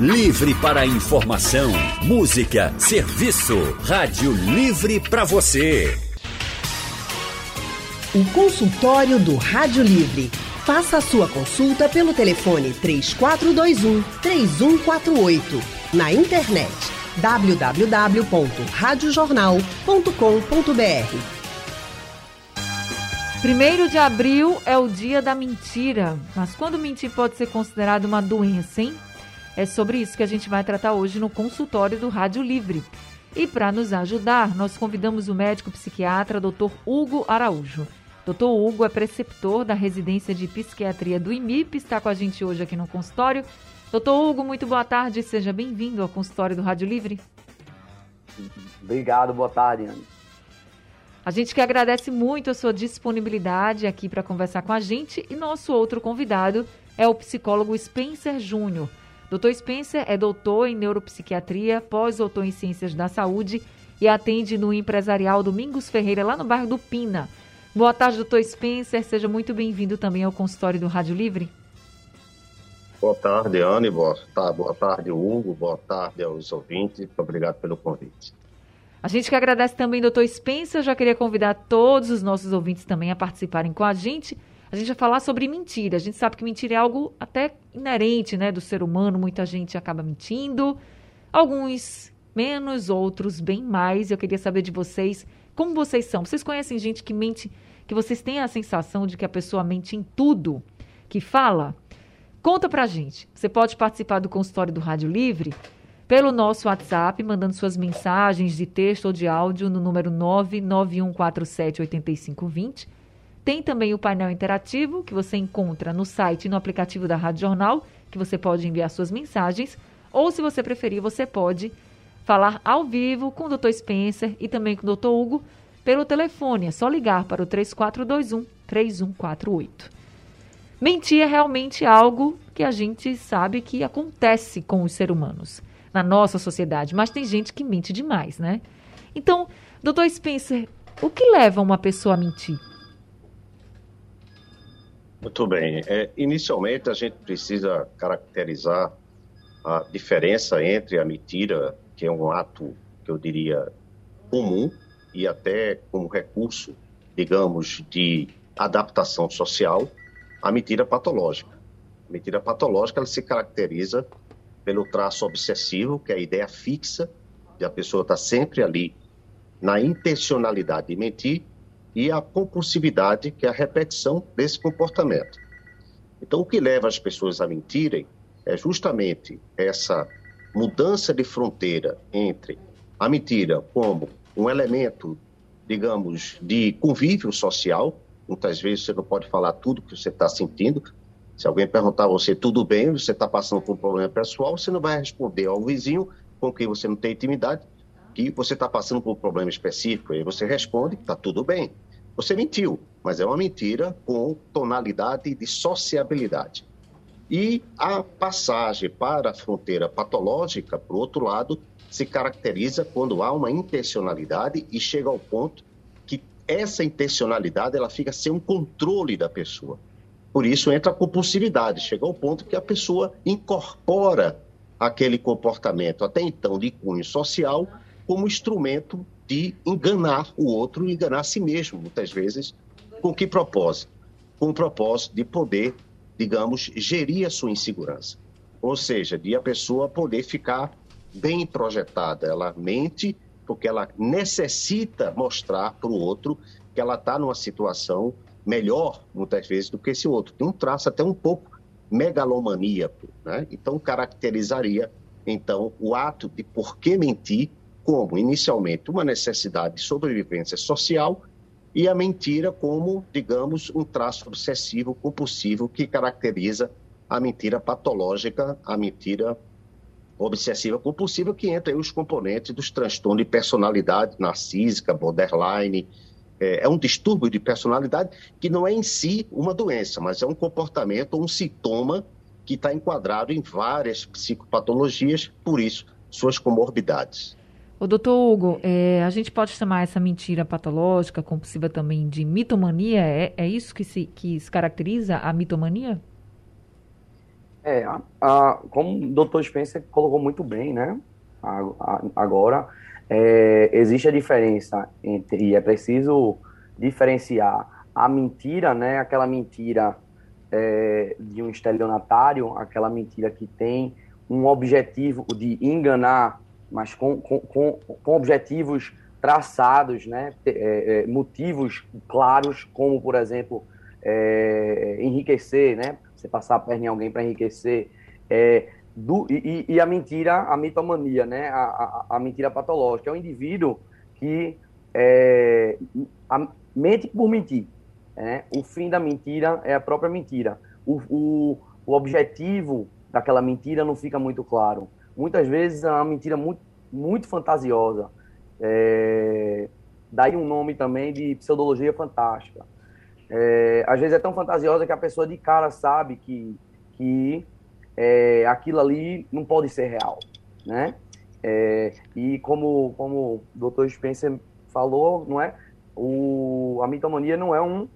Livre para informação, música, serviço. Rádio Livre para você. O consultório do Rádio Livre. Faça a sua consulta pelo telefone 3421 3148. Na internet www.radiojornal.com.br. Primeiro de abril é o dia da mentira. Mas quando mentir pode ser considerado uma doença, hein? É sobre isso que a gente vai tratar hoje no consultório do Rádio Livre. E para nos ajudar, nós convidamos o médico psiquiatra Dr. Hugo Araújo. Dr. Hugo é preceptor da residência de psiquiatria do IMIP, está com a gente hoje aqui no consultório. Doutor Hugo, muito boa tarde, seja bem-vindo ao consultório do Rádio Livre. Obrigado, boa tarde, Ana. A gente que agradece muito a sua disponibilidade aqui para conversar com a gente e nosso outro convidado é o psicólogo Spencer Júnior. Dr. Spencer é doutor em neuropsiquiatria, pós-doutor em ciências da saúde e atende no empresarial Domingos Ferreira, lá no bairro do Pina. Boa tarde, doutor Spencer. Seja muito bem-vindo também ao consultório do Rádio Livre. Boa tarde, Anne. Boa, tá, boa tarde, Hugo. Boa tarde aos ouvintes. Obrigado pelo convite. A gente que agradece também, doutor Spencer. Já queria convidar todos os nossos ouvintes também a participarem com a gente a gente vai falar sobre mentira. A gente sabe que mentira é algo até inerente, né, do ser humano. Muita gente acaba mentindo. Alguns menos, outros bem mais. Eu queria saber de vocês como vocês são. Vocês conhecem gente que mente, que vocês têm a sensação de que a pessoa mente em tudo que fala? Conta pra gente. Você pode participar do consultório do Rádio Livre pelo nosso WhatsApp, mandando suas mensagens de texto ou de áudio no número 991478520 tem também o painel interativo, que você encontra no site e no aplicativo da Rádio Jornal, que você pode enviar suas mensagens. Ou, se você preferir, você pode falar ao vivo com o Dr. Spencer e também com o Dr. Hugo pelo telefone. É só ligar para o 3421 3148. Mentir é realmente algo que a gente sabe que acontece com os seres humanos na nossa sociedade, mas tem gente que mente demais, né? Então, doutor Spencer, o que leva uma pessoa a mentir? Muito bem. É, inicialmente, a gente precisa caracterizar a diferença entre a mentira, que é um ato, que eu diria, comum e até como recurso, digamos, de adaptação social, a mentira patológica. A mentira patológica ela se caracteriza pelo traço obsessivo, que é a ideia fixa de a pessoa estar sempre ali na intencionalidade de mentir e a compulsividade, que é a repetição desse comportamento. Então, o que leva as pessoas a mentirem é justamente essa mudança de fronteira entre a mentira como um elemento, digamos, de convívio social. Muitas vezes você não pode falar tudo que você está sentindo. Se alguém perguntar a você tudo bem, você está passando por um problema pessoal, você não vai responder ao vizinho com quem você não tem intimidade, que você está passando por um problema específico, e você responde, está tudo bem. Você mentiu, mas é uma mentira com tonalidade de sociabilidade. E a passagem para a fronteira patológica, por outro lado, se caracteriza quando há uma intencionalidade e chega ao ponto que essa intencionalidade ela fica sem um controle da pessoa. Por isso entra a compulsividade, chega ao ponto que a pessoa incorpora aquele comportamento até então de cunho social como instrumento de enganar o outro, enganar a si mesmo, muitas vezes. Com que propósito? Com o propósito de poder, digamos, gerir a sua insegurança. Ou seja, de a pessoa poder ficar bem projetada. Ela mente porque ela necessita mostrar para o outro que ela está numa situação melhor, muitas vezes, do que esse outro. Tem um traço até um pouco megalomaníaco. Né? Então, caracterizaria, então, o ato de por que mentir como, inicialmente, uma necessidade de sobrevivência social e a mentira como, digamos, um traço obsessivo compulsivo que caracteriza a mentira patológica, a mentira obsessiva compulsiva, que entra aí os componentes dos transtornos de personalidade narcísica, borderline. É, é um distúrbio de personalidade que não é em si uma doença, mas é um comportamento, um sintoma que está enquadrado em várias psicopatologias, por isso, suas comorbidades. O doutor Hugo, é, a gente pode chamar essa mentira patológica, compulsiva também, de mitomania? É, é isso que se, que se caracteriza a mitomania? É, a, a, como o doutor Spencer colocou muito bem, né? A, agora, é, existe a diferença entre, e é preciso diferenciar a mentira, né? Aquela mentira é, de um estelionatário, aquela mentira que tem um objetivo de enganar, mas com, com, com, objetivos traçados, né? É, é, motivos claros, como, por exemplo, é, enriquecer, né? Você passar a perna em alguém para enriquecer. É, do, e, e, a mentira, a mitomania, né? A, a, a, mentira patológica. É um indivíduo que é, mente por mentir. Né? O fim da mentira é a própria mentira. O, o, o objetivo daquela mentira não fica muito claro. Muitas vezes é uma mentira muito, muito fantasiosa. É, daí um nome também de pseudologia fantástica. É, às vezes é tão fantasiosa que a pessoa de cara sabe que, que é, aquilo ali não pode ser real, né? É, e como, como o doutor Spencer falou, não é? O, a mitomania não é um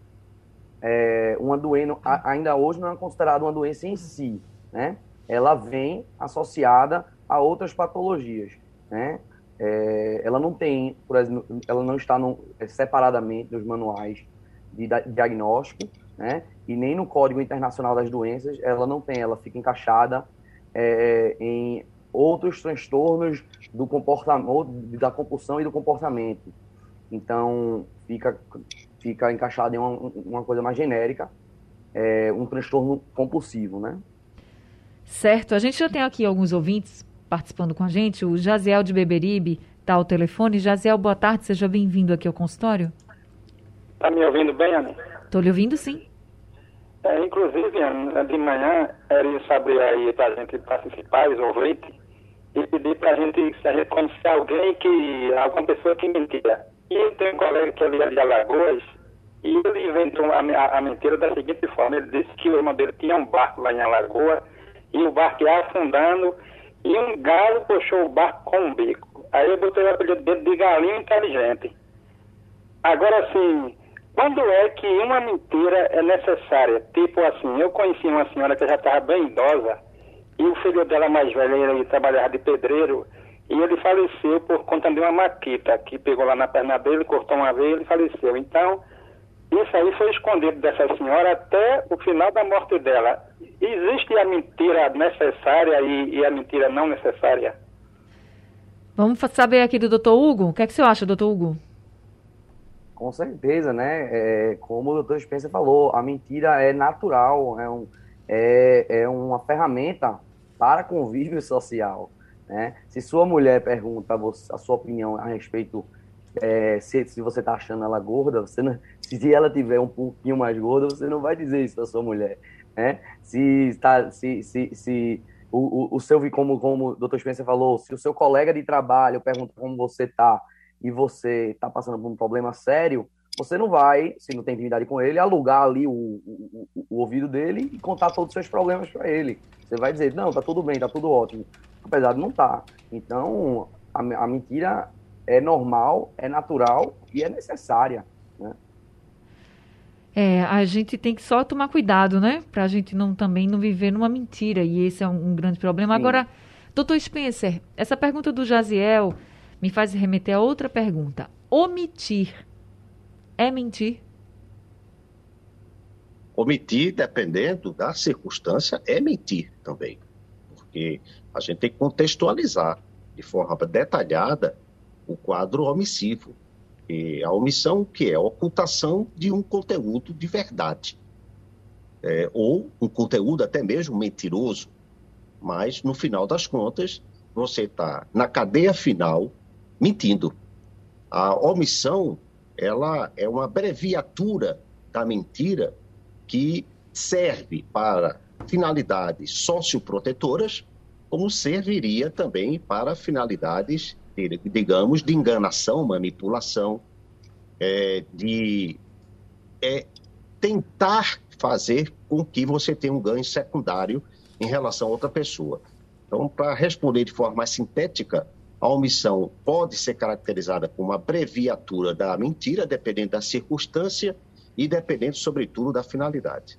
é, uma doença, ainda hoje não é considerada uma doença em si, né? Ela vem associada a outras patologias, né? É, ela não tem, por exemplo, ela não está no, separadamente nos manuais de diagnóstico, né? E nem no Código Internacional das Doenças ela não tem, ela fica encaixada é, em outros transtornos do comportamento, da compulsão e do comportamento. Então fica fica encaixada em uma, uma coisa mais genérica, é, um transtorno compulsivo, né? Certo. A gente já tem aqui alguns ouvintes participando com a gente. O Jaziel de Beberibe está ao telefone. Jaziel, boa tarde. Seja bem-vindo aqui ao consultório. Está me ouvindo bem, Ana? Estou lhe ouvindo, sim. É, inclusive, Ana, de manhã, era saber aí para a gente participar, os ouvintes, e pedir para a gente, se a gente conhecer alguém que, alguma pessoa que mentia. E tem um colega que é de Alagoas, e ele inventou a, a, a, mentira da seguinte forma, ele disse que o irmão dele tinha um barco lá em Alagoa, e o barco ia afundando, e um galo puxou o barco com um bico. Aí eu botei o apelido dele de galinha inteligente. Agora, assim, quando é que uma mentira é necessária? Tipo assim, eu conheci uma senhora que já estava bem idosa e o filho dela mais velho, ele trabalhava de pedreiro e ele faleceu por conta de uma maquita que pegou lá na perna dele, cortou uma vez e ele faleceu. Então, isso aí foi escondido dessa senhora até o final da morte dela. Existe a mentira necessária e, e a mentira não necessária? Vamos saber aqui do doutor Hugo. O que, é que você acha, doutor Hugo? Com certeza, né? É, como o doutor Spencer falou, a mentira é natural, é, um, é, é uma ferramenta para convívio social. Né? Se sua mulher pergunta a, a sua opinião a respeito é, se, se você está achando ela gorda, você não, se ela tiver um pouquinho mais gorda, você não vai dizer isso da sua mulher. Né? Se, tá, se, se, se o, o, o seu, como, como o doutor Spencer falou, se o seu colega de trabalho pergunta como você está e você está passando por um problema sério, você não vai, se não tem intimidade com ele, alugar ali o, o, o ouvido dele e contar todos os seus problemas para ele. Você vai dizer, não, tá tudo bem, tá tudo ótimo. Apesar de não. Tá. Então, a, a, mentira é normal, é natural e é necessária. Né? É, a gente tem que só tomar cuidado, né? Para a gente não também não viver numa mentira. E esse é um, um grande problema. Sim. Agora, doutor Spencer, essa pergunta do Jaziel me faz remeter a outra pergunta. Omitir é mentir? Omitir, dependendo da circunstância, é mentir também. Porque a gente tem que contextualizar de forma detalhada o quadro omissivo. E a omissão, que é a ocultação de um conteúdo de verdade. É, ou um conteúdo até mesmo mentiroso. Mas, no final das contas, você está na cadeia final mentindo. A omissão, ela é uma abreviatura da mentira que serve para finalidades socioprotetoras, como serviria também para finalidades, digamos, de enganação, manipulação, é, de é, tentar fazer com que você tenha um ganho secundário em relação a outra pessoa. Então, para responder de forma mais sintética, a omissão pode ser caracterizada como uma abreviatura da mentira, dependendo da circunstância e dependendo, sobretudo, da finalidade.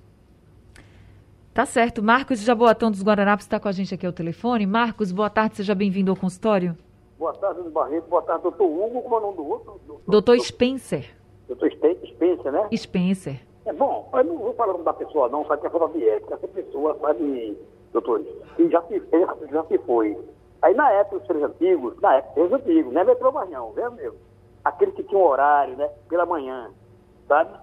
Tá certo. Marcos Jaboatão dos Guararapes está com a gente aqui ao telefone. Marcos, boa tarde, seja bem-vindo ao consultório. Boa tarde, doutor Barreto. Boa tarde, doutor Hugo. Como é o nome do outro? Doutor Spencer. Doutor Spencer, né? Spencer. É bom, eu não vou falar o nome da pessoa, não, sabe que é falta de ética. Essa pessoa, sabe, doutores, e já se já se foi. Aí na época, os seres antigos, na época, os antigos, não é metrô mais não, viu, meu? Aquele que tinha um horário, né, pela manhã, sabe?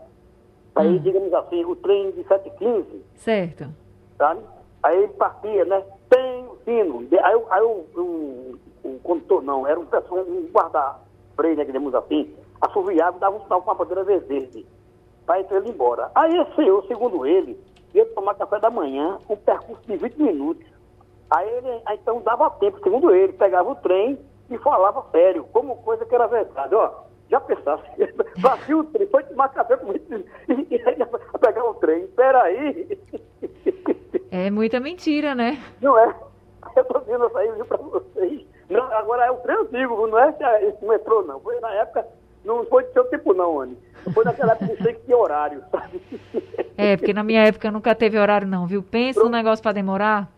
Aí, hum. digamos assim, o trem de 7h15. Certo. Sabe? Aí ele partia, né? Tem o sino. Aí, aí o, o, o condutor não, era um pessoal, um guarda-freio, né, digamos assim, assoviava e dava um sinal com a bandeira verde para ele embora. Aí esse senhor, segundo ele, ia tomar café da manhã, um percurso de 20 minutos. Aí ele, aí, então dava tempo, segundo ele, pegava o trem e falava sério, como coisa que era verdade. Ó, já pensasse, vazio o trem, foi tomar café com 20 minutos e, e pegar o trem. Peraí. É muita mentira, né? Não é? Eu tô dizendo isso aí para vocês. Não, agora é o trem antigo, não é esse metrô, não. Foi na época, não foi do seu tempo, não, Anny. Foi naquela época que tinha horário, sabe? É, porque na minha época nunca teve horário, não, viu? Pensa Pronto. um negócio para demorar.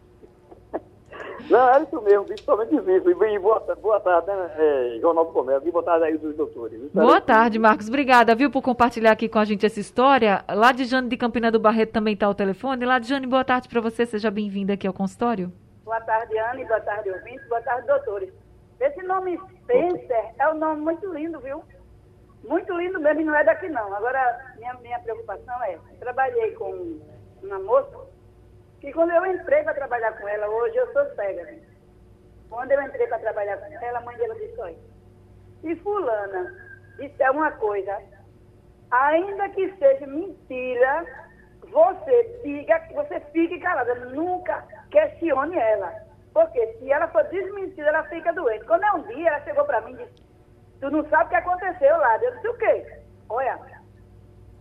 Não, era isso mesmo, principalmente isso. E boa, boa tarde, né, é, Jornal do Comércio. E boa tarde aí dos doutores. Boa tarde, Marcos. Obrigada, viu, por compartilhar aqui com a gente essa história. Lá de Jane de Campina do Barreto também está o telefone. Lá de Jane, boa tarde para você. Seja bem-vinda aqui ao consultório. Boa tarde, Anne. Boa tarde, ouvintes. Boa tarde, doutores. Esse nome Spencer é um nome muito lindo, viu? Muito lindo mesmo, e não é daqui não. Agora, minha, minha preocupação é, trabalhei com uma moça, que quando eu entrei para trabalhar com ela, hoje eu sou cega. Né? Quando eu entrei para trabalhar com ela, a mãe dela disse, olha, se fulana disser uma coisa, ainda que seja mentira, você diga, você fique calada, nunca questione ela. Porque se ela for desmentida, ela fica doente. Quando é um dia, ela chegou para mim e disse, Tu não sabe o que aconteceu lá. Eu disse, o quê? Olha,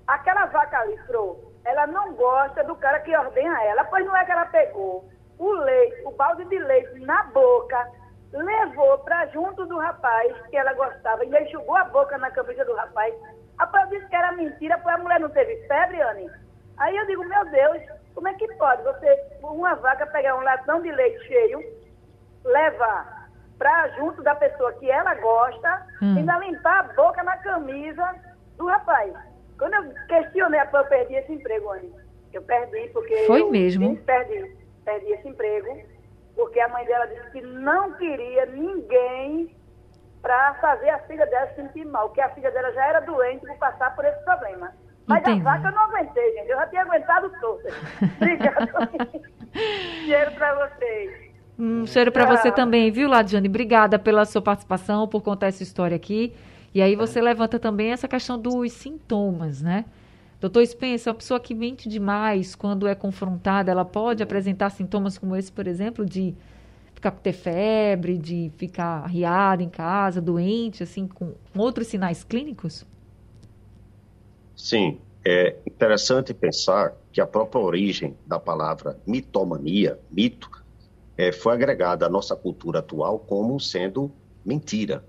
aquela vaca ali, Fro, ela não gosta do cara que ordena ela. Pois não é que ela pegou o leite, o balde de leite na boca, levou para junto do rapaz que ela gostava, e enxugou a boca na camisa do rapaz. Rapaz, eu disse que era mentira, pois a mulher não teve febre, Anny. Aí eu digo, meu Deus, como é que pode você, uma vaca, pegar um latão de leite cheio, levar para junto da pessoa que ela gosta, hum. ainda limpar a boca na camisa do rapaz. Quando eu questionei, eu perdi esse emprego, Anny. Eu perdi porque. Foi eu, mesmo? Perdi, perdi esse emprego, porque a mãe dela disse que não queria ninguém para fazer a filha dela se sentir mal, que a filha dela já era doente por passar por esse problema. Mas Entendi. a vaca eu não aguentei, gente. Eu já tinha aguentado todas. Obrigada. Dinheiro para vocês. Um cheiro para você também, viu, Ladiane? Obrigada pela sua participação, por contar essa história aqui. E aí você levanta também essa questão dos sintomas, né? Doutor Spencer, uma pessoa que mente demais quando é confrontada, ela pode apresentar sintomas como esse, por exemplo, de ficar ter febre, de ficar arriada em casa, doente, assim, com outros sinais clínicos? Sim, é interessante pensar que a própria origem da palavra mitomania, mito, é, foi agregada à nossa cultura atual como sendo mentira.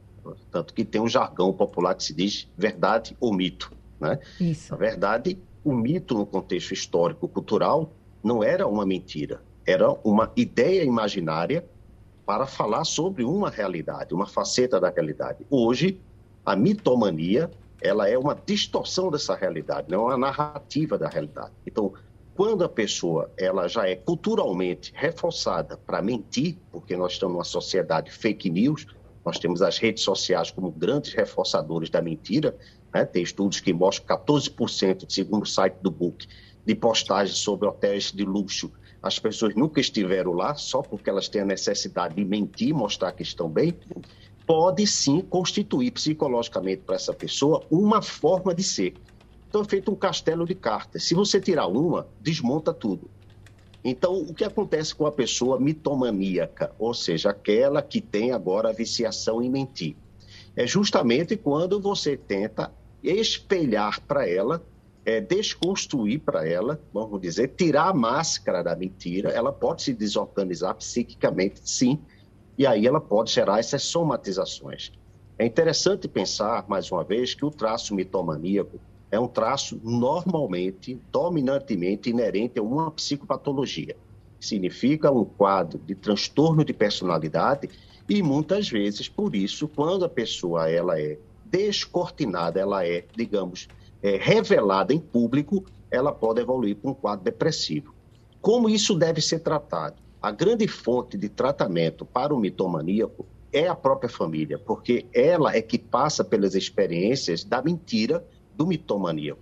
Tanto que tem um jargão popular que se diz verdade ou mito. Né? Isso. Na verdade, o mito no contexto histórico-cultural não era uma mentira, era uma ideia imaginária para falar sobre uma realidade, uma faceta da realidade. Hoje, a mitomania ela é uma distorção dessa realidade, não é uma narrativa da realidade. Então, quando a pessoa ela já é culturalmente reforçada para mentir, porque nós estamos numa sociedade fake news, nós temos as redes sociais como grandes reforçadores da mentira, né? tem estudos que mostram que 14%, segundo o site do Book, de postagens sobre hotéis de luxo, as pessoas nunca estiveram lá só porque elas têm a necessidade de mentir, mostrar que estão bem, pode sim constituir psicologicamente para essa pessoa uma forma de ser. Então é feito um castelo de cartas. Se você tirar uma, desmonta tudo. Então, o que acontece com a pessoa mitomaníaca, ou seja, aquela que tem agora a viciação em mentir? É justamente quando você tenta espelhar para ela, é, desconstruir para ela, vamos dizer, tirar a máscara da mentira, ela pode se desorganizar psiquicamente, sim, e aí ela pode gerar essas somatizações. É interessante pensar, mais uma vez, que o traço mitomaníaco é um traço normalmente, dominantemente inerente a uma psicopatologia. Significa um quadro de transtorno de personalidade e muitas vezes, por isso, quando a pessoa ela é descortinada, ela é, digamos, é, revelada em público, ela pode evoluir para um quadro depressivo. Como isso deve ser tratado? A grande fonte de tratamento para o mitomaníaco é a própria família, porque ela é que passa pelas experiências da mentira do mitomaníaco.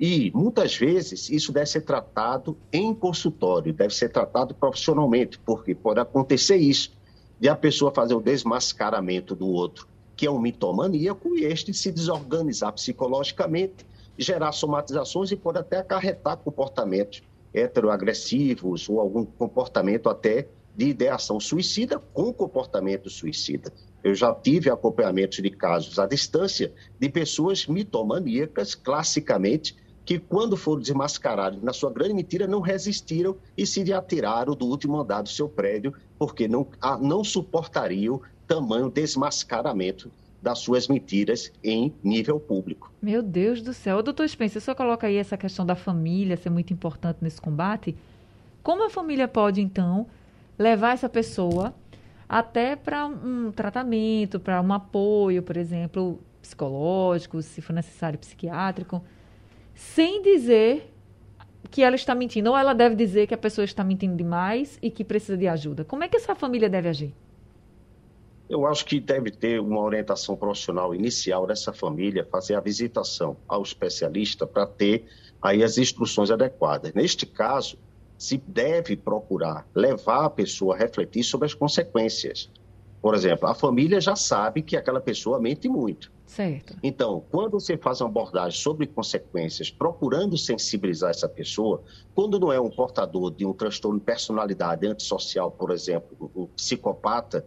E muitas vezes isso deve ser tratado em consultório, deve ser tratado profissionalmente, porque pode acontecer isso, de a pessoa fazer o desmascaramento do outro, que é um mitomaníaco, e este se desorganizar psicologicamente, gerar somatizações e pode até acarretar comportamentos heteroagressivos ou algum comportamento até de ideação suicida com comportamento suicida. Eu já tive acompanhamento de casos à distância de pessoas mitomaníacas, classicamente, que quando foram desmascarados na sua grande mentira, não resistiram e se atiraram do último andar do seu prédio, porque não, não suportariam tamanho desmascaramento das suas mentiras em nível público. Meu Deus do céu. Doutor Spencer, só coloca aí essa questão da família ser muito importante nesse combate. Como a família pode, então, levar essa pessoa até para um tratamento, para um apoio, por exemplo, psicológico, se for necessário, psiquiátrico, sem dizer que ela está mentindo, ou ela deve dizer que a pessoa está mentindo demais e que precisa de ajuda. Como é que essa família deve agir? Eu acho que deve ter uma orientação profissional inicial dessa família, fazer a visitação ao especialista para ter aí as instruções adequadas. Neste caso, se deve procurar levar a pessoa a refletir sobre as consequências. Por exemplo, a família já sabe que aquela pessoa mente muito. Certo. Então, quando você faz uma abordagem sobre consequências, procurando sensibilizar essa pessoa, quando não é um portador de um transtorno de personalidade antissocial, por exemplo, o psicopata,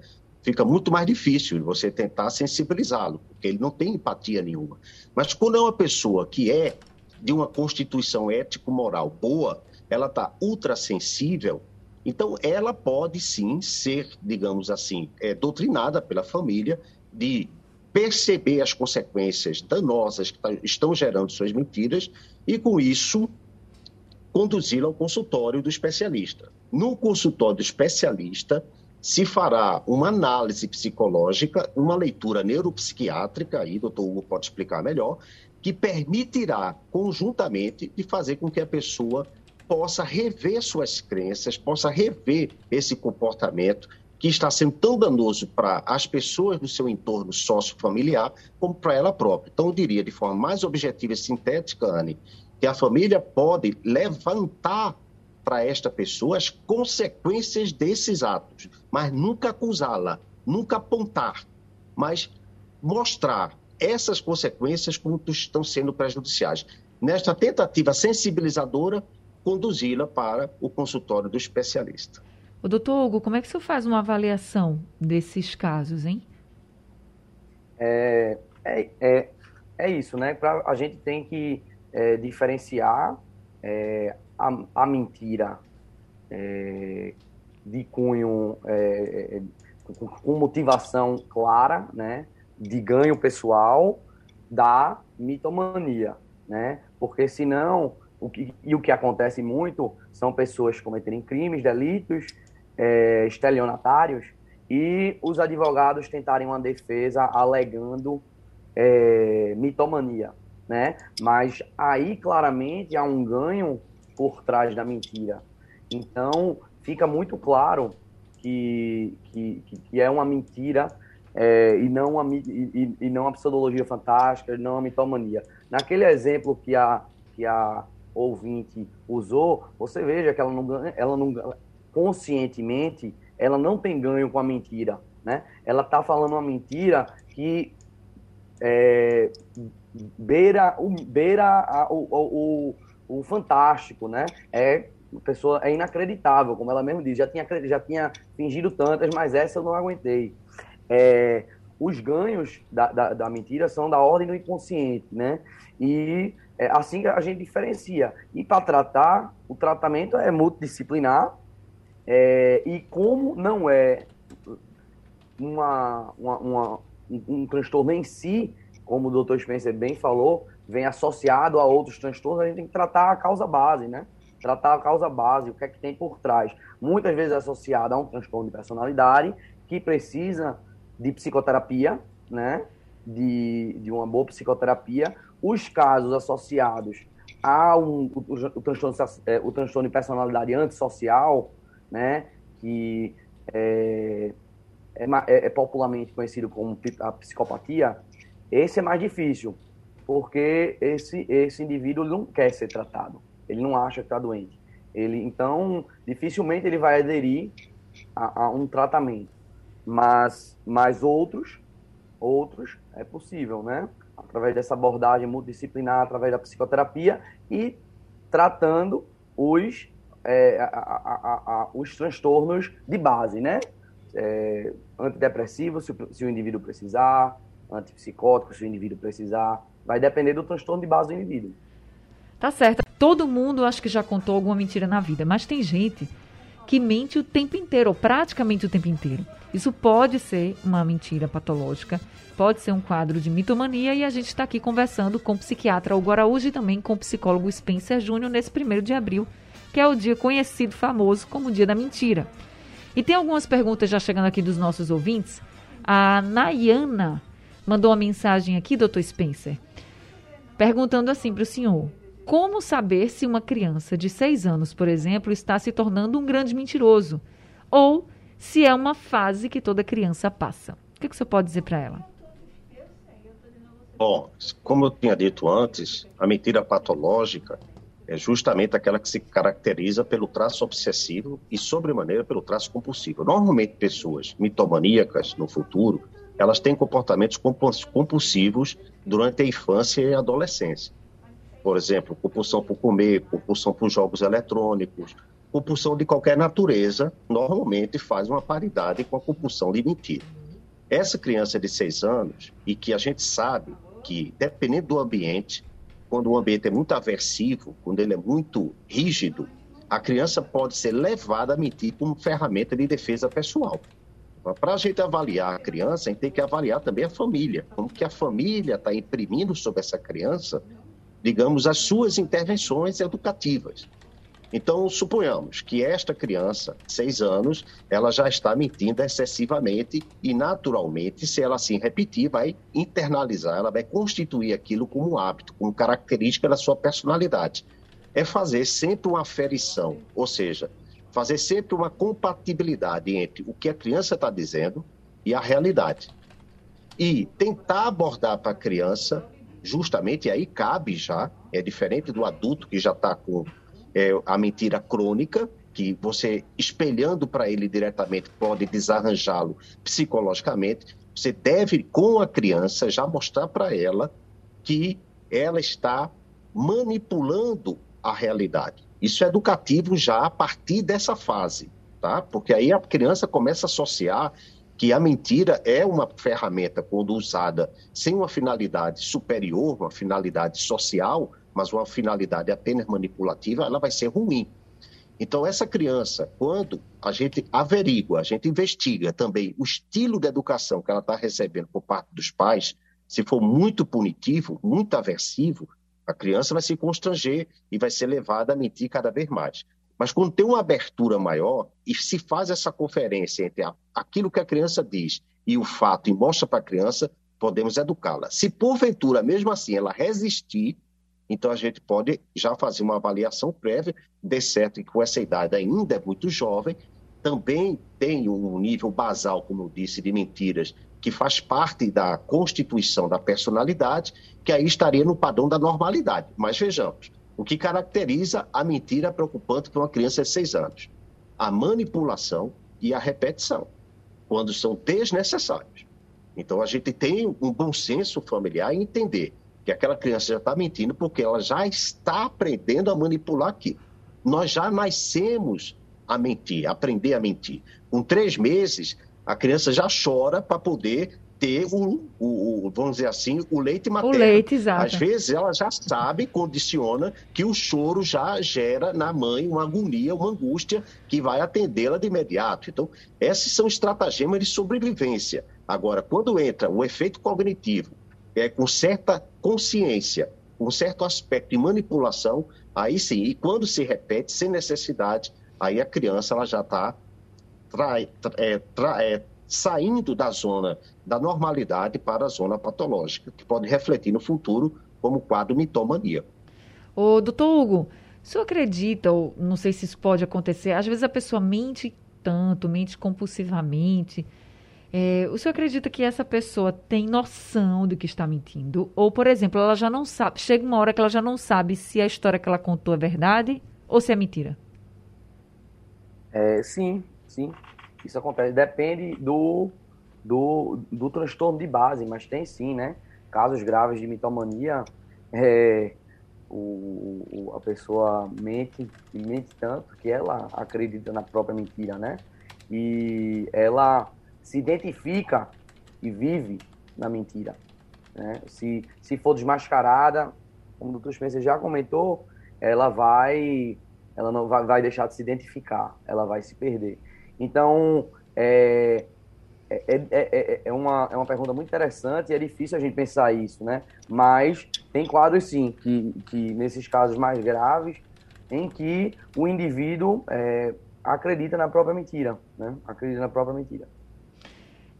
fica muito mais difícil você tentar sensibilizá-lo, porque ele não tem empatia nenhuma. Mas quando é uma pessoa que é de uma constituição ético-moral boa, ela está ultrassensível, então ela pode sim ser, digamos assim, é, doutrinada pela família de perceber as consequências danosas que tá, estão gerando suas mentiras e, com isso, conduzi-la ao consultório do especialista. No consultório do especialista, se fará uma análise psicológica, uma leitura neuropsiquiátrica, aí o doutor Hugo pode explicar melhor, que permitirá conjuntamente de fazer com que a pessoa possa rever suas crenças, possa rever esse comportamento que está sendo tão danoso para as pessoas do seu entorno sociofamiliar como para ela própria. Então, eu diria de forma mais objetiva e sintética, Anne, que a família pode levantar para esta pessoa as consequências desses atos, mas nunca acusá-la, nunca apontar, mas mostrar essas consequências como estão sendo prejudiciais. Nesta tentativa sensibilizadora, conduzi-la para o consultório do especialista. O doutor Hugo, como é que o senhor faz uma avaliação desses casos, hein? É, é, é, é isso, né? Pra, a gente tem que é, diferenciar é, a, a mentira é, de cunho é, é, com, motivação clara, né, de ganho pessoal, da mitomania, né? Porque senão o que, e o que acontece muito são pessoas cometerem crimes, delitos, é, estelionatários e os advogados tentarem uma defesa alegando é, mitomania, né? Mas aí claramente há um ganho por trás da mentira. Então, fica muito claro que, que, que é uma mentira é, e, não uma, e, e, não uma pseudologia fantástica, não uma mitomania. Naquele exemplo que a, que a ouvinte usou, você veja que ela não, ela não conscientemente, ela não tem ganho com a mentira, né? Ela está falando uma mentira que é, beira, beira a, o, o, o fantástico, né? É pessoa é inacreditável, como ela mesmo diz. Já tinha já tinha fingido tantas, mas essa eu não aguentei. É, os ganhos da, da, da, mentira são da ordem do inconsciente, né? E é assim a gente diferencia. E para tratar, o tratamento é multidisciplinar. É, e como não é uma, uma, uma um, um transtorno em si, como o doutor Spencer bem falou, vem associado a outros transtornos, a gente tem que tratar a causa base, né? Tratar a causa base, o que é que tem por trás. Muitas vezes é associado a um transtorno de personalidade que precisa de psicoterapia, né? De, de uma boa psicoterapia. Os casos associados a um, o, o, transtorno, é, o transtorno de personalidade antissocial, né? Que é, é, é, é popularmente conhecido como a psicopatia, esse é mais difícil, porque esse, esse indivíduo não quer ser tratado, ele não acha que está doente. Ele, então, dificilmente ele vai aderir a, a, um tratamento, mas, mas outros, outros é possível, né? Através dessa abordagem multidisciplinar, através da psicoterapia e tratando os, é, a, os transtornos de base, né? É, antidepressivo, se, se o indivíduo precisar, antipsicótico, se o indivíduo precisar. Vai depender do transtorno de base do indivíduo. Tá certo. Todo mundo acho que já contou alguma mentira na vida, mas tem gente que mente o tempo inteiro, ou praticamente o tempo inteiro. Isso pode ser uma mentira patológica, pode ser um quadro de mitomania e a gente está aqui conversando com o psiquiatra Hugo Araújo e também com o psicólogo Spencer Júnior nesse primeiro de abril, que é o dia conhecido, famoso como o dia da mentira. E tem algumas perguntas já chegando aqui dos nossos ouvintes. A Nayana mandou uma mensagem aqui, doutor Spencer, perguntando assim para o senhor: como saber se uma criança de seis anos, por exemplo, está se tornando um grande mentiroso? Ou se é uma fase que toda criança passa? O que, que você pode dizer para ela? Bom, como eu tinha dito antes, a mentira patológica é justamente aquela que se caracteriza pelo traço obsessivo e, sobremaneira, pelo traço compulsivo. Normalmente, pessoas mitomaníacas no futuro elas têm comportamentos compulsivos durante a infância e a adolescência. Por exemplo, compulsão por comer, compulsão por jogos eletrônicos, compulsão de qualquer natureza, normalmente faz uma paridade com a compulsão de mentir. Essa criança de seis anos, e que a gente sabe que, dependendo do ambiente, quando o ambiente é muito aversivo, quando ele é muito rígido, a criança pode ser levada a mentir como ferramenta de defesa pessoal. Para a gente avaliar a criança, a gente tem que avaliar também a família. Como que a família está imprimindo sobre essa criança, digamos, as suas intervenções educativas. Então, suponhamos que esta criança, seis anos, ela já está mentindo excessivamente e, naturalmente, se ela assim repetir, vai internalizar, ela vai constituir aquilo como um hábito, como característica da sua personalidade. É fazer sempre uma aferição, ou seja, fazer sempre uma compatibilidade entre o que a criança está dizendo e a realidade. E tentar abordar para a criança, justamente, aí cabe já, é diferente do adulto que já está com é, a mentira crônica, que você espelhando para ele diretamente pode desarranjá-lo psicologicamente. Você deve, com a criança, já mostrar para ela que ela está manipulando a realidade. Isso é educativo já a partir dessa fase, tá? Porque aí a criança começa a associar que a mentira é uma ferramenta quando usada sem uma finalidade superior, uma finalidade social, mas uma finalidade apenas manipulativa, ela vai ser ruim. Então, essa criança, quando a gente averigua, a gente investiga também o estilo de educação que ela está recebendo por parte dos pais, se for muito punitivo, muito aversivo, a criança vai se constranger e vai ser levada a mentir cada vez mais. Mas quando tem uma abertura maior e se faz essa conferência entre a, aquilo que a criança diz e o fato e mostra para a criança, podemos educá-la. Se porventura, mesmo assim, ela resistir, então a gente pode já fazer uma avaliação prévia, de certo que com essa idade ainda é muito jovem, também tem um nível basal, como eu disse, de mentiras que faz parte da constituição da personalidade, que aí estaria no padrão da normalidade. Mas vejamos, o que caracteriza a mentira preocupante para uma criança de seis anos? A manipulação e a repetição, quando são desnecessários. Então a gente tem um bom senso familiar em entender que aquela criança já está mentindo porque ela já está aprendendo a manipular aquilo. Nós já nascemos a mentir, aprender a mentir. Com três meses, a criança já chora para poder ter o, o, vamos dizer assim, o leite materno. O leite, exato. Às vezes ela já sabe, condiciona, que o choro já gera na mãe uma agonia, uma angústia que vai atendê-la de imediato. Então, esses são estratagemas de sobrevivência. Agora, quando entra o efeito cognitivo, é, com certa consciência um certo aspecto de manipulação, aí sim, e quando se repete sem necessidade, aí a criança ela já está é, é, saindo da zona da normalidade para a zona patológica, que pode refletir no futuro como quadro mitomania. Ô, doutor Hugo, o senhor acredita, ou não sei se isso pode acontecer, às vezes a pessoa mente tanto, mente compulsivamente. É, o senhor acredita que essa pessoa tem noção do que está mentindo? Ou, por exemplo, ela já não sabe, chega uma hora que ela já não sabe se a história que ela contou é verdade ou se é mentira? É, sim, sim. Isso acontece. Depende do, do, do transtorno de base, mas tem sim, né? Casos graves de mitomania, é, o, o, a pessoa mente e mente tanto que ela acredita na própria mentira, né? E ela se identifica e vive na mentira. Né? Se, se for desmascarada, como o doutor Spencer já comentou, ela vai ela não vai, vai deixar de se identificar, ela vai se perder. Então, é, é, é, é, é, uma, é uma pergunta muito interessante e é difícil a gente pensar isso, né? Mas tem quadros, sim, que, que nesses casos mais graves, em que o indivíduo é, acredita na própria mentira, né? Acredita na própria mentira.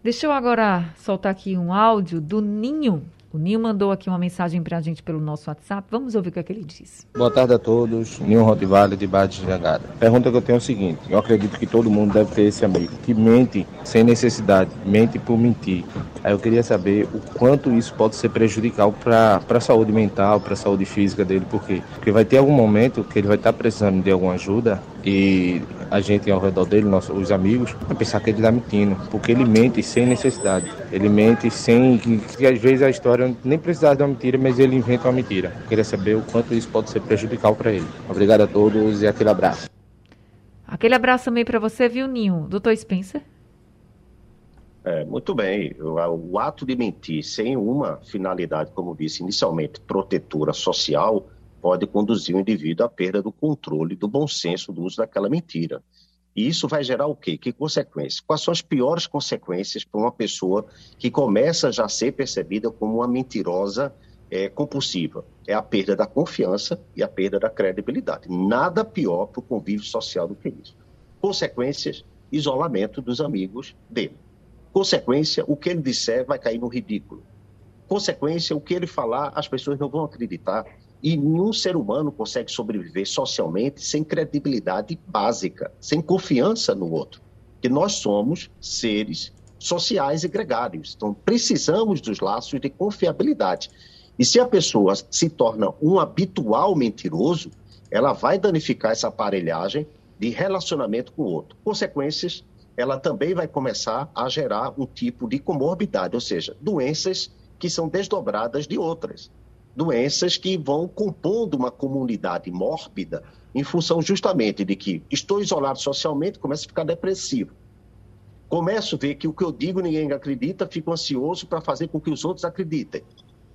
Deixa eu agora soltar aqui um áudio do Ninho, o Ninho mandou aqui uma mensagem para a gente pelo nosso WhatsApp. Vamos ouvir o que, é que ele diz. Boa tarde a todos. Ninho Rottweiler de Barra de Jangada. Pergunta que eu tenho é o seguinte. Eu acredito que todo mundo deve ter esse amigo que mente sem necessidade, mente por mentir. Aí eu queria saber o quanto isso pode ser prejudicial para a saúde mental, para a saúde física dele. Por quê? Porque vai ter algum momento que ele vai estar precisando de alguma ajuda e a gente ao redor dele, nossos, os amigos, vai pensar que ele está mentindo, porque ele mente sem necessidade. Ele mente sem que, que às vezes a história nem precisava de uma mentira, mas ele inventa uma mentira. Eu queria saber o quanto isso pode ser prejudicial para ele. Obrigado a todos e aquele abraço. Aquele abraço também para você, viu, Ninho? Doutor Spencer? É, muito bem. O, o ato de mentir sem uma finalidade, como disse inicialmente, protetora social, pode conduzir o indivíduo à perda do controle, do bom senso do uso daquela mentira. E isso vai gerar o quê? Que consequências? Quais são as piores consequências para uma pessoa que começa já a ser percebida como uma mentirosa é, compulsiva? É a perda da confiança e a perda da credibilidade. Nada pior para o convívio social do que isso. Consequências, isolamento dos amigos dele. Consequência, o que ele disser vai cair no ridículo. Consequência, o que ele falar, as pessoas não vão acreditar e nenhum ser humano consegue sobreviver socialmente sem credibilidade básica, sem confiança no outro. Que nós somos seres sociais e gregários. Então, precisamos dos laços de confiabilidade. E se a pessoa se torna um habitual mentiroso, ela vai danificar essa aparelhagem de relacionamento com o outro. Consequências, ela também vai começar a gerar um tipo de comorbidade, ou seja, doenças que são desdobradas de outras doenças que vão compondo uma comunidade mórbida em função justamente de que estou isolado socialmente, começo a ficar depressivo. Começo a ver que o que eu digo ninguém acredita, fico ansioso para fazer com que os outros acreditem.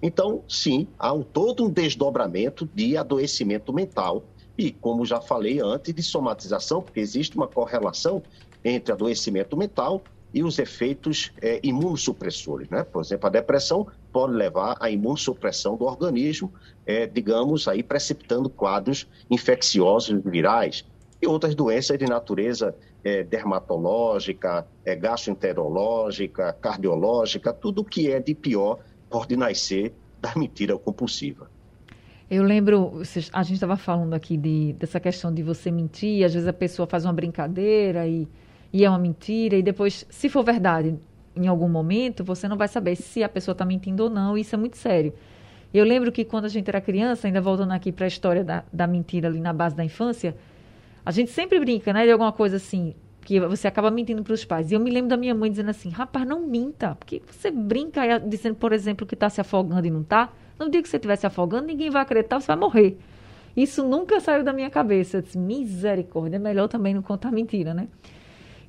Então, sim, há um, todo um desdobramento de adoecimento mental e, como já falei antes, de somatização, porque existe uma correlação entre adoecimento mental e os efeitos é, imunossupressores. Né? Por exemplo, a depressão pode levar à imunossupressão do organismo, é, digamos, aí precipitando quadros infecciosos virais e outras doenças de natureza é, dermatológica, é, gastroenterológica, cardiológica, tudo que é de pior pode nascer da mentira compulsiva. Eu lembro, a gente estava falando aqui de, dessa questão de você mentir, às vezes a pessoa faz uma brincadeira e e é uma mentira, e depois, se for verdade em algum momento, você não vai saber se a pessoa está mentindo ou não, e isso é muito sério. Eu lembro que quando a gente era criança, ainda voltando aqui para a história da, da mentira ali na base da infância, a gente sempre brinca, né, de alguma coisa assim, que você acaba mentindo para os pais. E eu me lembro da minha mãe dizendo assim: rapaz, não minta, porque você brinca dizendo, por exemplo, que está se afogando e não está. No dia que você estiver se afogando, ninguém vai acreditar, você vai morrer. Isso nunca saiu da minha cabeça. Eu disse, misericórdia, é melhor também não contar mentira, né?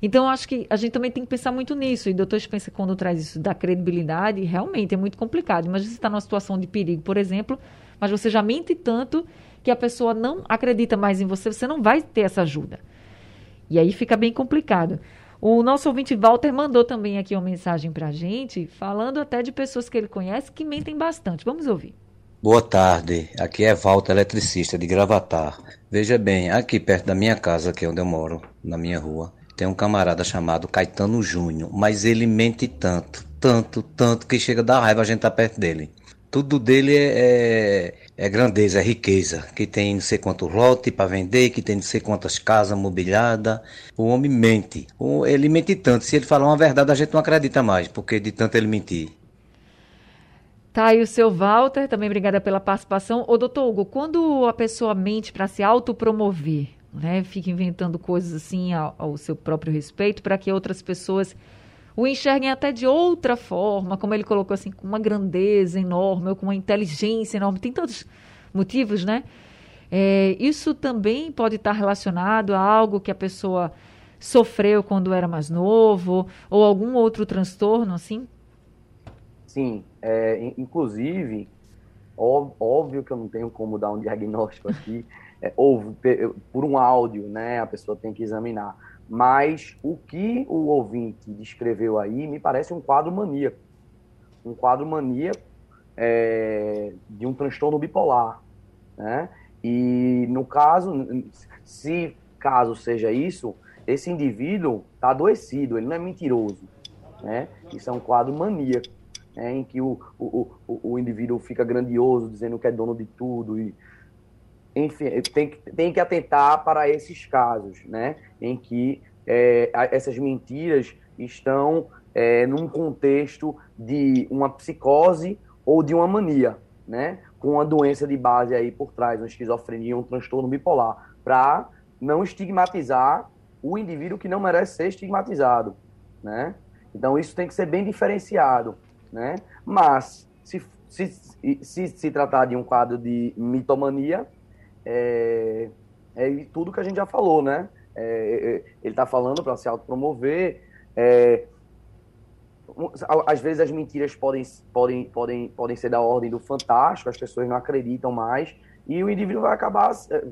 Então, acho que a gente também tem que pensar muito nisso. E o doutor Spencer, quando traz isso da credibilidade, realmente é muito complicado. Imagina você está numa situação de perigo, por exemplo, mas você já mente tanto que a pessoa não acredita mais em você, você não vai ter essa ajuda. E aí fica bem complicado. O nosso ouvinte Walter mandou também aqui uma mensagem para a gente, falando até de pessoas que ele conhece que mentem bastante. Vamos ouvir. Boa tarde, aqui é Walter, eletricista de Gravatar. Veja bem, aqui perto da minha casa, que é onde eu moro, na minha rua, tem um camarada chamado Caetano Júnior, mas ele mente tanto, tanto, tanto, que chega a dar raiva a gente tá perto dele. Tudo dele é, é, é grandeza, é riqueza, que tem não sei quanto lote para vender, que tem não sei quantas casas mobiliadas. O homem mente. Ele mente tanto, se ele falar uma verdade a gente não acredita mais, porque de tanto ele mentir. Tá aí o seu Walter, também obrigada pela participação. Ô, doutor Hugo, quando a pessoa mente para se autopromover, né, fica inventando coisas assim ao, ao seu próprio respeito para que outras pessoas o enxerguem até de outra forma, como ele colocou assim, com uma grandeza enorme, ou com uma inteligência enorme, tem tantos motivos, né? É, isso também pode estar relacionado a algo que a pessoa sofreu quando era mais novo, ou algum outro transtorno, assim? Sim, é, inclusive, óbvio que eu não tenho como dar um diagnóstico aqui, é, por um áudio, né, a pessoa tem que examinar. Mas o que o ouvinte descreveu aí me parece um quadro maníaco. Um quadro maníaco é, de um transtorno bipolar. Né? E no caso, se caso seja isso, esse indivíduo está adoecido, ele não é mentiroso. Né? Isso é um quadro maníaco né, em que o, o, o, o, indivíduo fica grandioso, dizendo que é dono de tudo. E, enfim, tem, tem que atentar para esses casos, né, em que é, essas mentiras estão é, num contexto de uma psicose ou de uma mania, né, com uma doença de base aí por trás, uma esquizofrenia, um transtorno bipolar, para não estigmatizar o indivíduo que não merece ser estigmatizado, né? Então isso tem que ser bem diferenciado né? Mas, se se, se, se tratar de um quadro de mitomania, é, é tudo que a gente já falou, né? É, é ele está falando para se autopromover. É, às vezes as mentiras podem, podem, podem, podem ser da ordem do fantástico, as pessoas não acreditam mais, e o indivíduo vai acabar, é,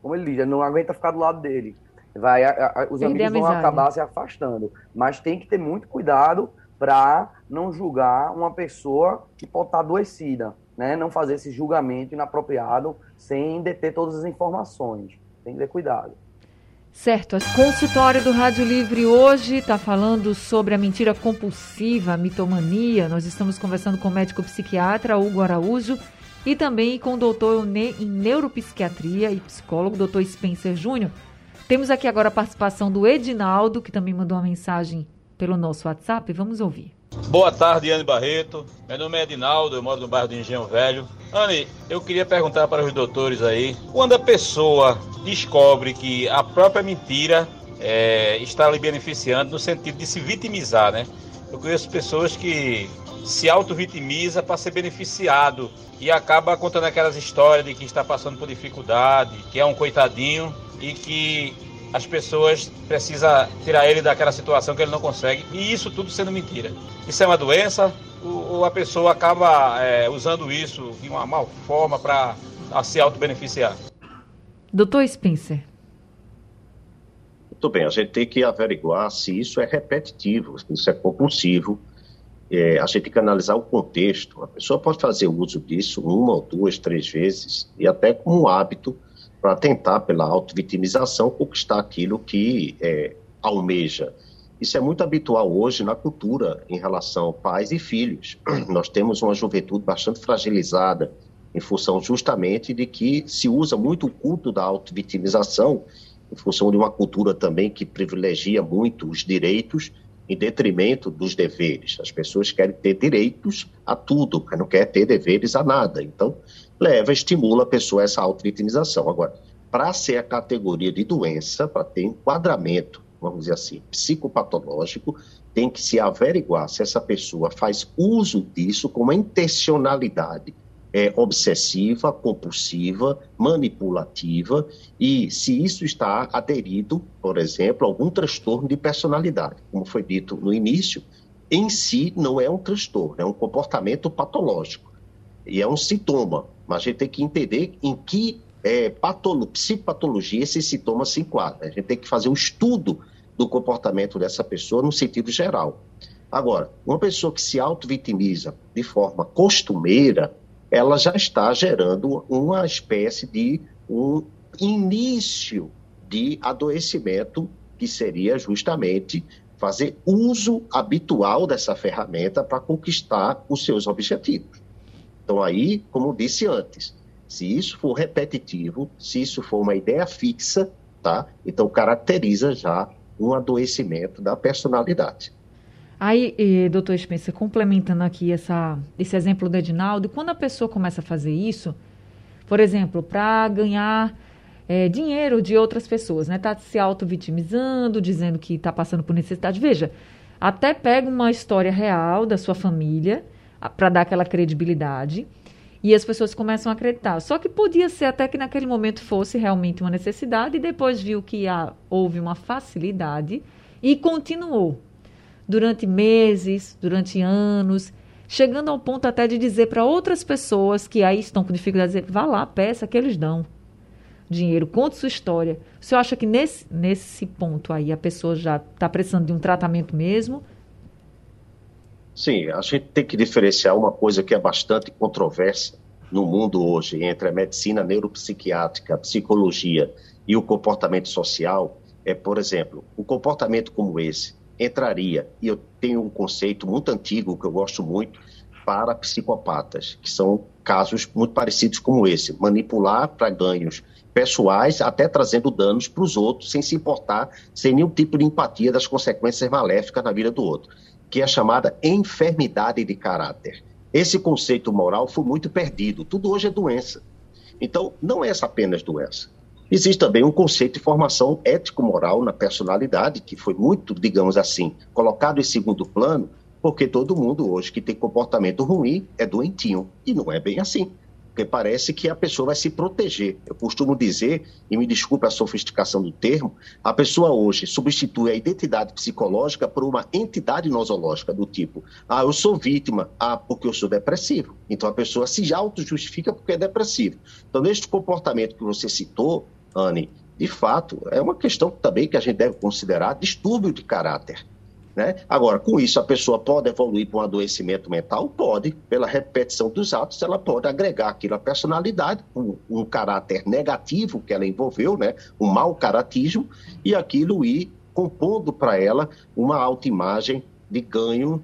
como ele diz, não aguenta ficar do lado dele. Vai, a, a, os Perder amigos vão acabar se afastando. Mas tem que ter muito cuidado para não julgar uma pessoa que pode estar adoecida, né? Não fazer esse julgamento inapropriado sem deter todas as informações. Tem que ter cuidado. Certo, o consultório do Rádio Livre hoje está falando sobre a mentira compulsiva, a mitomania. Nós estamos conversando com o médico psiquiatra Hugo Araújo e também com o doutor em neuropsiquiatria e psicólogo, doutor Spencer Júnior. Temos aqui agora a participação do Edinaldo, que também mandou uma mensagem pelo nosso WhatsApp. Vamos ouvir. Boa tarde, Anne Barreto. Meu nome é Edinaldo, eu moro no bairro do Engenho Velho. Anne, eu queria perguntar para os doutores aí, quando a pessoa descobre que a própria mentira é, está lhe beneficiando no sentido de se vitimizar, né? Eu conheço pessoas que se auto-vitimiza para ser beneficiado e acaba contando aquelas histórias de que está passando por dificuldade, que é um coitadinho e que as pessoas precisam tirar ele daquela situação que ele não consegue, e isso tudo sendo mentira. Isso é uma doença, ou a pessoa acaba é, usando isso de uma mal forma para se auto-beneficiar. Doutor Spencer. Muito bem, a gente tem que averiguar se isso é repetitivo, se isso é compulsivo. É, a gente tem que analisar o contexto. A pessoa pode fazer uso disso uma ou duas, três vezes, e até como um hábito, para tentar, pela auto-vitimização, conquistar aquilo que é, almeja. Isso é muito habitual hoje na cultura em relação a pais e filhos. Nós temos uma juventude bastante fragilizada em função justamente de que se usa muito o culto da auto-vitimização em função de uma cultura também que privilegia muito os direitos em detrimento dos deveres. As pessoas querem ter direitos a tudo, não querem ter deveres a nada. Então, leva, estimula a pessoa a essa auto-vitimização. Agora, para ser a categoria de doença, para ter enquadramento, vamos dizer assim, psicopatológico, tem que se averiguar se essa pessoa faz uso disso com uma intencionalidade é, obsessiva, compulsiva, manipulativa e se isso está aderido, por exemplo, a algum transtorno de personalidade. Como foi dito no início, em si não é um transtorno, é um comportamento patológico e é um sintoma, mas a gente tem que entender em que é, patolo, psicopatologia esse sintoma se enquadra. A gente tem que fazer um estudo do comportamento dessa pessoa no sentido geral. Agora, uma pessoa que se auto-vitimiza de forma costumeira, ela já está gerando uma espécie de um início de adoecimento que seria justamente fazer uso habitual dessa ferramenta para conquistar os seus objetivos. Então aí, como disse antes, se isso for repetitivo, se isso for uma ideia fixa, tá? Então caracteriza já um adoecimento da personalidade. Aí, eh, doutor Spencer, complementando aqui essa, esse exemplo do Edinaldo, quando a pessoa começa a fazer isso, por exemplo, para ganhar é, dinheiro de outras pessoas, né? Tá se auto-vitimizando, dizendo que está passando por necessidade. Veja, até pega uma história real da sua família para dar aquela credibilidade e as pessoas começam a acreditar. Só que podia ser até que naquele momento fosse realmente uma necessidade e depois viu que há, houve uma facilidade e continuou durante meses, durante anos, chegando ao ponto até de dizer para outras pessoas que aí estão com dificuldade, dizer, vá lá, peça que eles dão dinheiro, conte sua história. O senhor acha que nesse, nesse ponto aí a pessoa já está precisando de um tratamento mesmo? Sim, a gente tem que diferenciar uma coisa que é bastante controversa no mundo hoje entre a medicina neuropsiquiátrica, a psicologia e o comportamento social. É, por exemplo, um comportamento como esse entraria, e eu tenho um conceito muito antigo que eu gosto muito, para psicopatas, que são casos muito parecidos como esse, manipular para ganhos pessoais, até trazendo danos para os outros, sem se importar, sem nenhum tipo de empatia das consequências maléficas na vida do outro, que é a chamada enfermidade de caráter. Esse conceito moral foi muito perdido, tudo hoje é doença. Então, não é apenas doença. Existe também um conceito de formação ético-moral na personalidade, que foi muito, digamos assim, colocado em segundo plano, porque todo mundo hoje que tem comportamento ruim é doentinho. E não é bem assim porque parece que a pessoa vai se proteger. Eu costumo dizer, e me desculpe a sofisticação do termo, a pessoa hoje substitui a identidade psicológica por uma entidade nosológica, do tipo, ah, eu sou vítima, ah, porque eu sou depressivo. Então a pessoa se auto-justifica porque é depressivo. Então, neste comportamento que você citou, Anne, de fato, é uma questão também que a gente deve considerar distúrbio de caráter. Né? Agora, com isso, a pessoa pode evoluir para um adoecimento mental? Pode. Pela repetição dos atos, ela pode agregar aquilo à personalidade, um, um caráter negativo que ela envolveu, né? um mau caratismo, e aquilo ir compondo para ela uma autoimagem de ganho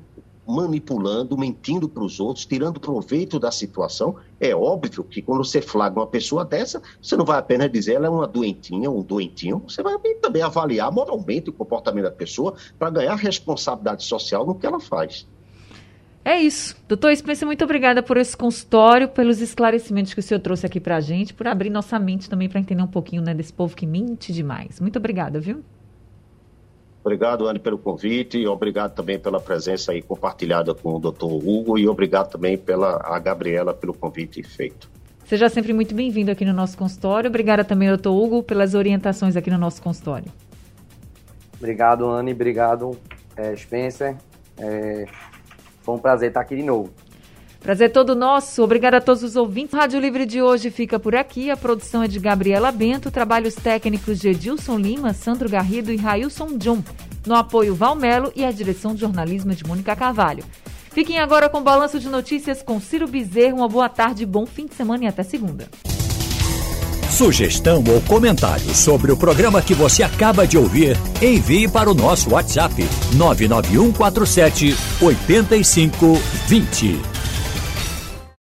manipulando, mentindo para os outros, tirando proveito da situação. É óbvio que quando você flagra uma pessoa dessa, você não vai apenas dizer ela é uma doentinha, um doentinho, você vai também avaliar moralmente o comportamento da pessoa para ganhar responsabilidade social no que ela faz. É isso. Doutor Spencer, muito obrigada por esse consultório, pelos esclarecimentos que o senhor trouxe aqui para a gente, por abrir nossa mente também para entender um pouquinho né, desse povo que mente demais. Muito obrigada, viu? Obrigado, Anne, pelo convite e obrigado também pela presença aí compartilhada com o doutor Hugo e obrigado também pela a Gabriela pelo convite feito. Seja sempre muito bem-vindo aqui no nosso consultório. Obrigada também, doutor Hugo, pelas orientações aqui no nosso consultório. Obrigado, Anne. Obrigado, é, Spencer. É, foi um prazer estar aqui de novo. Prazer todo nosso. Obrigada a todos os ouvintes. Rádio Livre de hoje fica por aqui. A produção é de Gabriela Bento, trabalhos técnicos de Edilson Lima, Sandro Garrido e Railson John. No apoio Valmelo e a direção de jornalismo de Mônica Carvalho. Fiquem agora com o balanço de notícias com Ciro Bezerro. Uma boa tarde, bom fim de semana e até segunda. Sugestão ou comentário sobre o programa que você acaba de ouvir, envie para o nosso WhatsApp 99147 8520.